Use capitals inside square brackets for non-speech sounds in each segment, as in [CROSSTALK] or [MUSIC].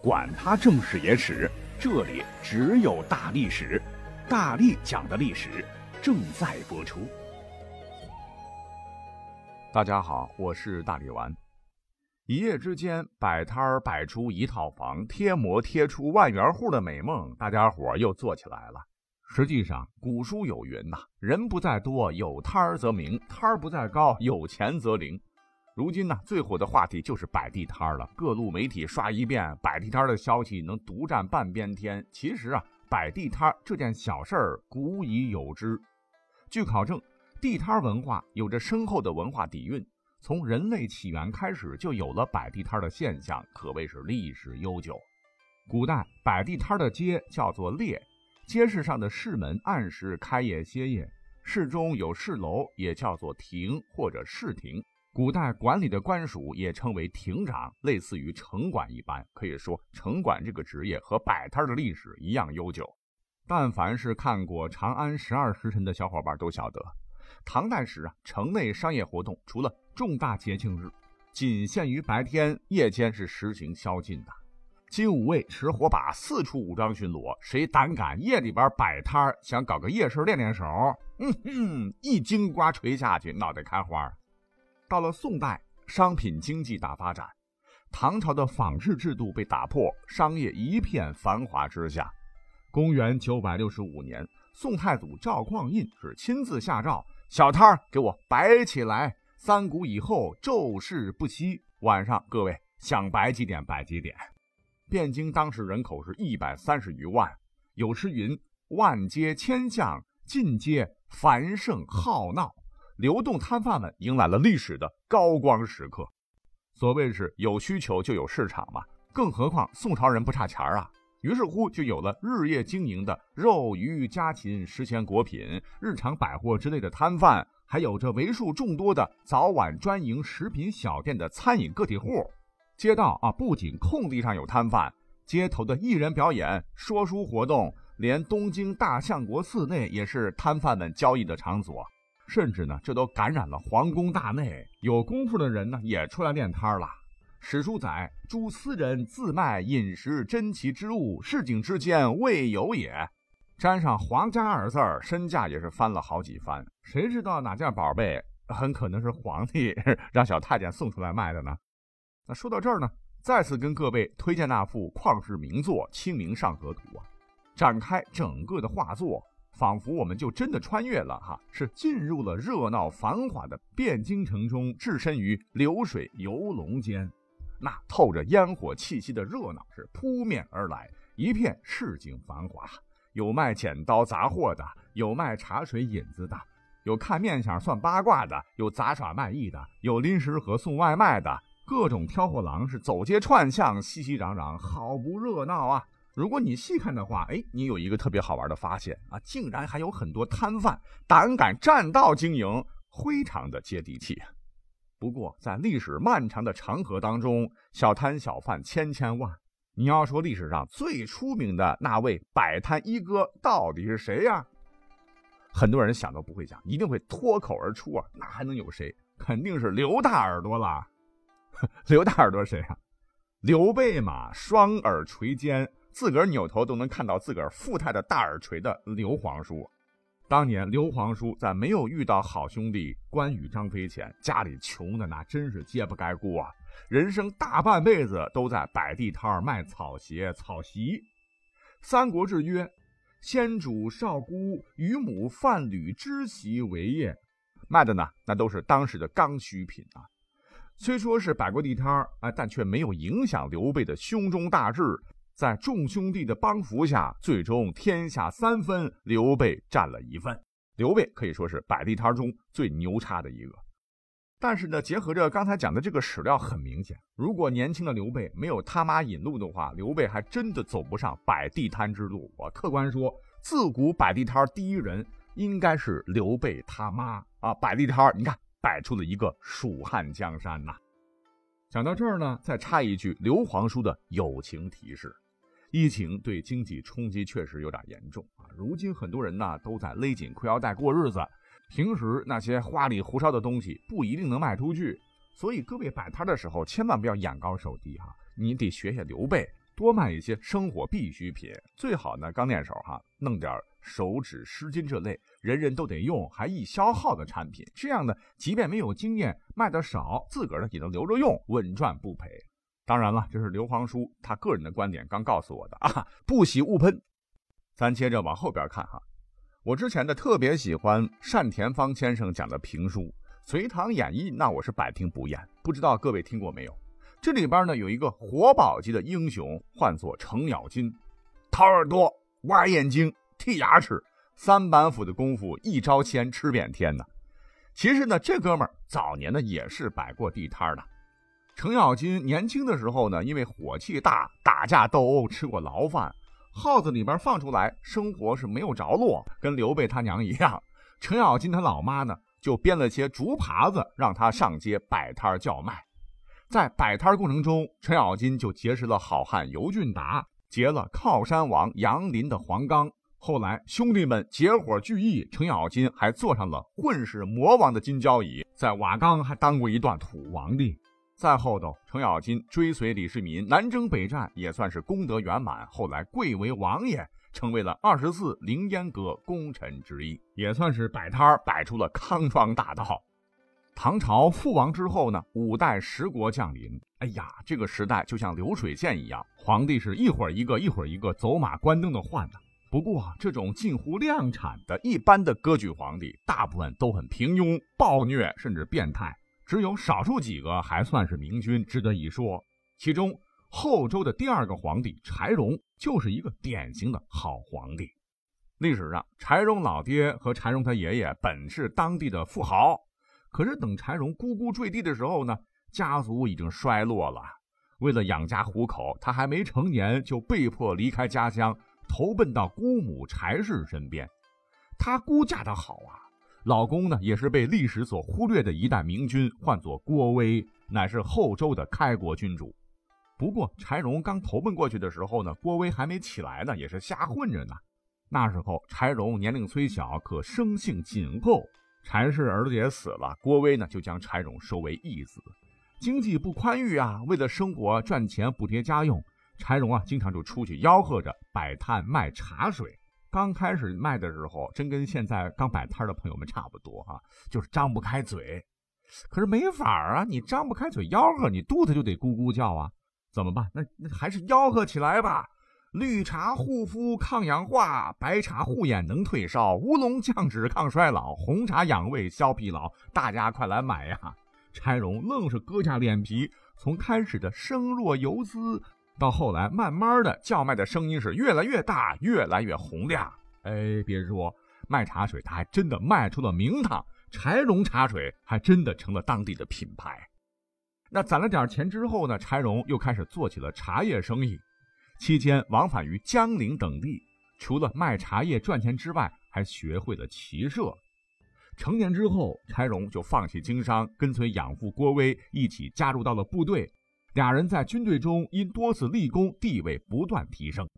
管他正史野史，这里只有大历史，大力讲的历史正在播出。大家好，我是大力丸。一夜之间，摆摊儿摆出一套房，贴膜贴出万元户的美梦，大家伙又做起来了。实际上，古书有云呐：“人不在多，有摊儿则名；摊儿不在高，有钱则灵。”如今呢，最火的话题就是摆地摊了。各路媒体刷一遍摆地摊的消息，能独占半边天。其实啊，摆地摊这件小事儿古已有之。据考证，地摊文化有着深厚的文化底蕴，从人类起源开始就有了摆地摊的现象，可谓是历史悠久。古代摆地摊的街叫做列，街市上的市门按时开业歇业，市中有市楼，也叫做亭或者市亭。古代管理的官署也称为亭长，类似于城管一般。可以说，城管这个职业和摆摊的历史一样悠久。但凡是看过《长安十二时辰》的小伙伴都晓得，唐代时啊，城内商业活动除了重大节庆日，仅限于白天，夜间是实行宵禁的。金吾卫持火把四处武装巡逻，谁胆敢夜里边摆摊想搞个夜市练练手，嗯哼，一金瓜锤下去，脑袋开花。到了宋代，商品经济大发展，唐朝的仿制制度被打破，商业一片繁华之下。公元九百六十五年，宋太祖赵匡胤是亲自下诏：“小摊儿给我摆起来，三鼓以后骤事不息。晚上各位想摆几点摆几点。”汴京当时人口是一百三十余万，有诗云：“万街千巷，尽皆繁盛好闹。”流动摊贩们迎来了历史的高光时刻。所谓是有需求就有市场嘛，更何况宋朝人不差钱啊。于是乎就有了日夜经营的肉鱼家禽、食鲜果品、日常百货之类的摊贩，还有着为数众多的早晚专营食品小店的餐饮个体户。街道啊，不仅空地上有摊贩，街头的艺人表演、说书活动，连东京大相国寺内也是摊贩们交易的场所。甚至呢，这都感染了皇宫大内，有功夫的人呢也出来练摊了。史书载，诸私人自卖饮食珍奇之物，市井之间未有也。沾上“皇家”二字儿，身价也是翻了好几番。谁知道哪件宝贝很可能是皇帝 [LAUGHS] 让小太监送出来卖的呢？那说到这儿呢，再次跟各位推荐那幅旷世名作《清明上河图》啊，展开整个的画作。仿佛我们就真的穿越了哈，是进入了热闹繁华的汴京城中，置身于流水游龙间。那透着烟火气息的热闹是扑面而来，一片市井繁华。有卖剪刀杂货的，有卖茶水引子的，有看面相算八卦的，有杂耍卖艺的，有临时盒送外卖的，各种挑货郎是走街串巷，熙熙攘攘，好不热闹啊！如果你细看的话，哎，你有一个特别好玩的发现啊，竟然还有很多摊贩胆敢占道经营，非常的接地气。不过，在历史漫长的长河当中，小摊小贩千千万。你要说历史上最出名的那位摆摊一哥到底是谁呀？很多人想都不会想，一定会脱口而出啊，那还能有谁？肯定是刘大耳朵了。[LAUGHS] 刘大耳朵谁啊？刘备嘛，双耳垂肩。自个儿扭头都能看到自个儿富态的大耳垂的刘皇叔，当年刘皇叔在没有遇到好兄弟关羽、张飞前，家里穷的那真是揭不开锅啊！人生大半辈子都在摆地摊儿卖草鞋、草席。《三国志》曰：“先主少孤与母贩履织席为业，卖的呢，那都是当时的刚需品啊。虽说是摆过地摊儿啊，但却没有影响刘备的胸中大志。”在众兄弟的帮扶下，最终天下三分，刘备占了一份。刘备可以说是摆地摊中最牛叉的一个。但是呢，结合着刚才讲的这个史料，很明显，如果年轻的刘备没有他妈引路的话，刘备还真的走不上摆地摊之路。我客观说，自古摆地摊第一人应该是刘备他妈啊！摆地摊你看摆出了一个蜀汉江山呐。讲到这儿呢，再插一句刘皇叔的友情提示。疫情对经济冲击确实有点严重啊！如今很多人呢都在勒紧裤腰带过日子，平时那些花里胡哨的东西不一定能卖出去，所以各位摆摊的时候千万不要眼高手低哈！你得学学刘备，多卖一些生活必需品，最好呢刚练手哈，弄点手指湿巾这类人人都得用还易消耗的产品。这样呢，即便没有经验，卖的少，自个儿呢也能留着用，稳赚不赔。当然了，这是刘皇叔他个人的观点，刚告诉我的啊，[LAUGHS] 不喜勿喷。咱接着往后边看哈，我之前的特别喜欢单田芳先生讲的评书《隋唐演义》，那我是百听不厌。不知道各位听过没有？这里边呢有一个活宝级的英雄，唤作程咬金，掏耳朵、挖眼睛、剔牙齿，三板斧的功夫，一招鲜吃遍天呢。其实呢，这哥们儿早年呢也是摆过地摊的。程咬金年轻的时候呢，因为火气大，打架斗殴，吃过牢饭，耗子里边放出来，生活是没有着落，跟刘备他娘一样。程咬金他老妈呢，就编了些竹耙子，让他上街摆摊叫卖。在摆摊过程中，程咬金就结识了好汉尤俊达，结了靠山王杨林的黄冈。后来兄弟们结伙聚义，程咬金还坐上了混世魔王的金交椅，在瓦岗还当过一段土皇帝。在后头，程咬金追随李世民南征北战，也算是功德圆满。后来贵为王爷，成为了二十四凌烟阁功臣之一，也算是摆摊摆出了康庄大道。唐朝覆亡之后呢，五代十国降临。哎呀，这个时代就像流水线一样，皇帝是一会儿一个，一会儿一个，走马观灯的换呢。不过，这种近乎量产的一般的割据皇帝，大部分都很平庸、暴虐，甚至变态。只有少数几个还算是明君，值得一说。其中，后周的第二个皇帝柴荣就是一个典型的好皇帝。历史上，柴荣老爹和柴荣他爷爷本是当地的富豪。可是等柴荣咕咕坠地的时候呢，家族已经衰落了。为了养家糊口，他还没成年就被迫离开家乡，投奔到姑母柴氏身边。他姑嫁得好啊，老公呢也是被历史所忽略的一代明君，唤作郭威，乃是后周的开国君主。不过柴荣刚投奔过去的时候呢，郭威还没起来呢，也是瞎混着呢。那时候柴荣年龄虽小，可生性谨厚。柴氏儿子也死了，郭威呢就将柴荣收为义子。经济不宽裕啊，为了生活赚钱补贴家用，柴荣啊经常就出去吆喝着摆摊卖茶水。刚开始卖的时候，真跟现在刚摆摊的朋友们差不多哈，就是张不开嘴。可是没法啊，你张不开嘴吆喝，你肚子就得咕咕叫啊，怎么办？那那还是吆喝起来吧。绿茶护肤抗氧化，白茶护眼能退烧，乌龙降脂抗衰老，红茶养胃消疲劳。大家快来买呀！柴荣愣是割下脸皮，从开始的声若游丝，到后来慢慢的叫卖的声音是越来越大，越来越洪亮。哎，别说卖茶水，他还真的卖出了名堂，柴荣茶水还真的成了当地的品牌。那攒了点钱之后呢，柴荣又开始做起了茶叶生意。期间往返于江陵等地，除了卖茶叶赚钱之外，还学会了骑射。成年之后，柴荣就放弃经商，跟随养父郭威一起加入到了部队。俩人在军队中因多次立功，地位不断提升。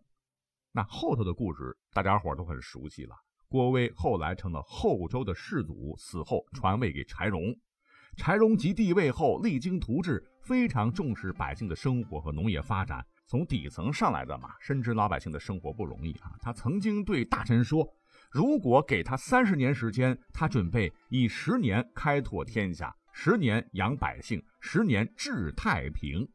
那后头的故事，大家伙都很熟悉了。郭威后来成了后周的世祖，死后传位给柴荣。柴荣即帝位后，励精图治，非常重视百姓的生活和农业发展。从底层上来的嘛，深知老百姓的生活不容易啊。他曾经对大臣说：“如果给他三十年时间，他准备以十年开拓天下，十年养百姓，十年治太平。”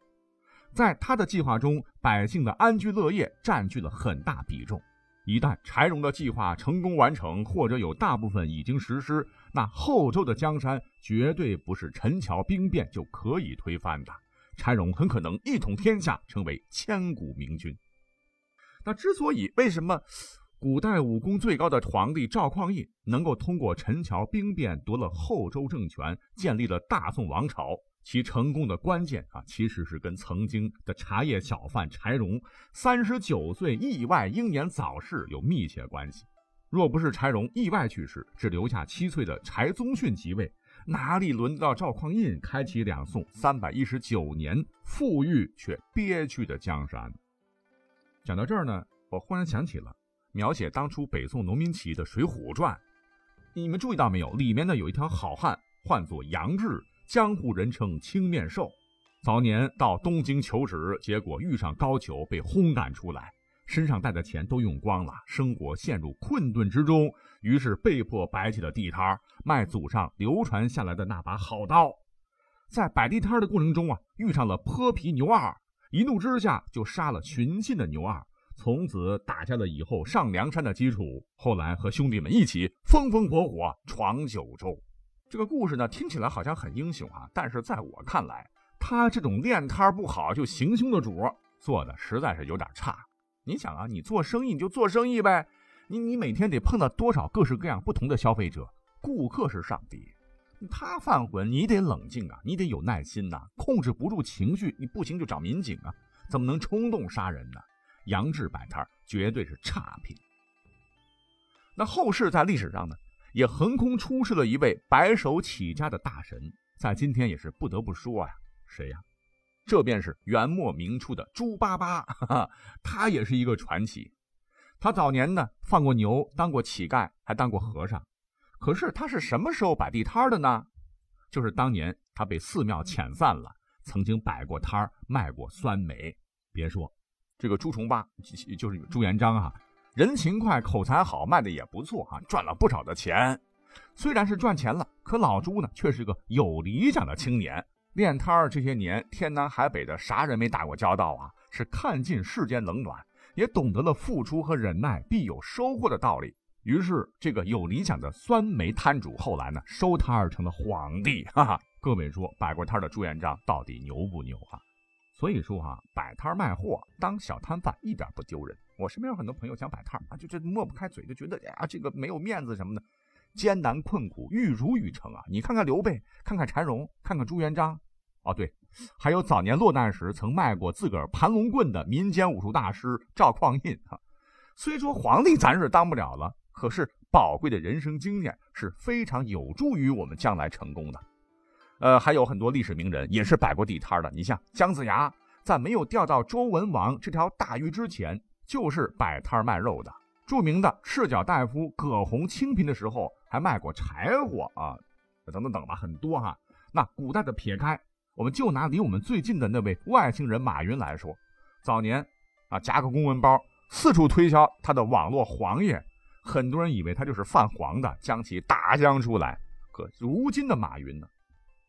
在他的计划中，百姓的安居乐业占据了很大比重。一旦柴荣的计划成功完成，或者有大部分已经实施，那后周的江山绝对不是陈桥兵变就可以推翻的。柴荣很可能一统天下，成为千古明君。那之所以为什么古代武功最高的皇帝赵匡胤能够通过陈桥兵变夺了后周政权，建立了大宋王朝，其成功的关键啊，其实是跟曾经的茶叶小贩柴荣三十九岁意外英年早逝有密切关系。若不是柴荣意外去世，只留下七岁的柴宗训即位。哪里轮得到赵匡胤开启两宋三百一十九年富裕却憋屈的江山？讲到这儿呢，我忽然想起了描写当初北宋农民起义的《水浒传》，你们注意到没有？里面呢有一条好汉，唤作杨志，江湖人称青面兽。早年到东京求职，结果遇上高俅，被轰赶出来，身上带的钱都用光了，生活陷入困顿之中，于是被迫摆起了地摊卖祖上流传下来的那把好刀。在摆地摊的过程中啊，遇上了泼皮牛二，一怒之下就杀了寻衅的牛二，从此打下了以后上梁山的基础。后来和兄弟们一起风风火火闯九州。这个故事呢，听起来好像很英雄啊，但是在我看来，他这种练摊不好就行凶的主做的实在是有点差。你想啊，你做生意你就做生意呗，你你每天得碰到多少各式各样不同的消费者，顾客是上帝。他犯浑，你得冷静啊，你得有耐心呐，控制不住情绪，你不行就找民警啊，怎么能冲动杀人呢？杨志摆摊绝对是差评。那后世在历史上呢，也横空出世了一位白手起家的大神，在今天也是不得不说呀，谁呀？这便是元末明初的猪八八，哈哈，他也是一个传奇。他早年呢放过牛，当过乞丐，还当过和尚。可是他是什么时候摆地摊的呢？就是当年他被寺庙遣散了，曾经摆过摊卖过酸梅。别说这个朱重八，就是朱元璋啊，人勤快，口才好，卖的也不错啊，赚了不少的钱。虽然是赚钱了，可老朱呢，却是个有理想的青年。练摊儿这些年，天南海北的啥人没打过交道啊？是看尽世间冷暖，也懂得了付出和忍耐必有收获的道理。于是，这个有理想的酸梅摊主后来呢，收摊儿成了皇帝。哈哈，各位说，摆过摊儿的朱元璋到底牛不牛啊？所以说啊，摆摊卖货当小摊贩一点不丢人。我身边有很多朋友想摆摊啊，就这抹不开嘴，就觉得呀，这个没有面子什么的，艰难困苦，玉汝于成啊。你看看刘备，看看柴荣，看看朱元璋，哦对，还有早年落难时曾卖过自个儿盘龙棍的民间武术大师赵匡胤哈。虽说皇帝咱是当不了了。可是宝贵的人生经验是非常有助于我们将来成功的。呃，还有很多历史名人也是摆过地摊的。你像姜子牙，在没有钓到周文王这条大鱼之前，就是摆摊卖肉的。著名的赤脚大夫葛洪清贫的时候，还卖过柴火啊，等等等吧，很多哈。那古代的撇开，我们就拿离我们最近的那位外星人马云来说，早年啊夹个公文包，四处推销他的网络黄页。很多人以为他就是泛黄的，将其打将出来。可如今的马云呢，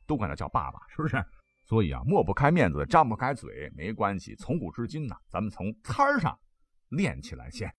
都管他叫爸爸，是不是？所以啊，抹不开面子，张不开嘴，没关系。从古至今呢，咱们从摊儿上练起来先。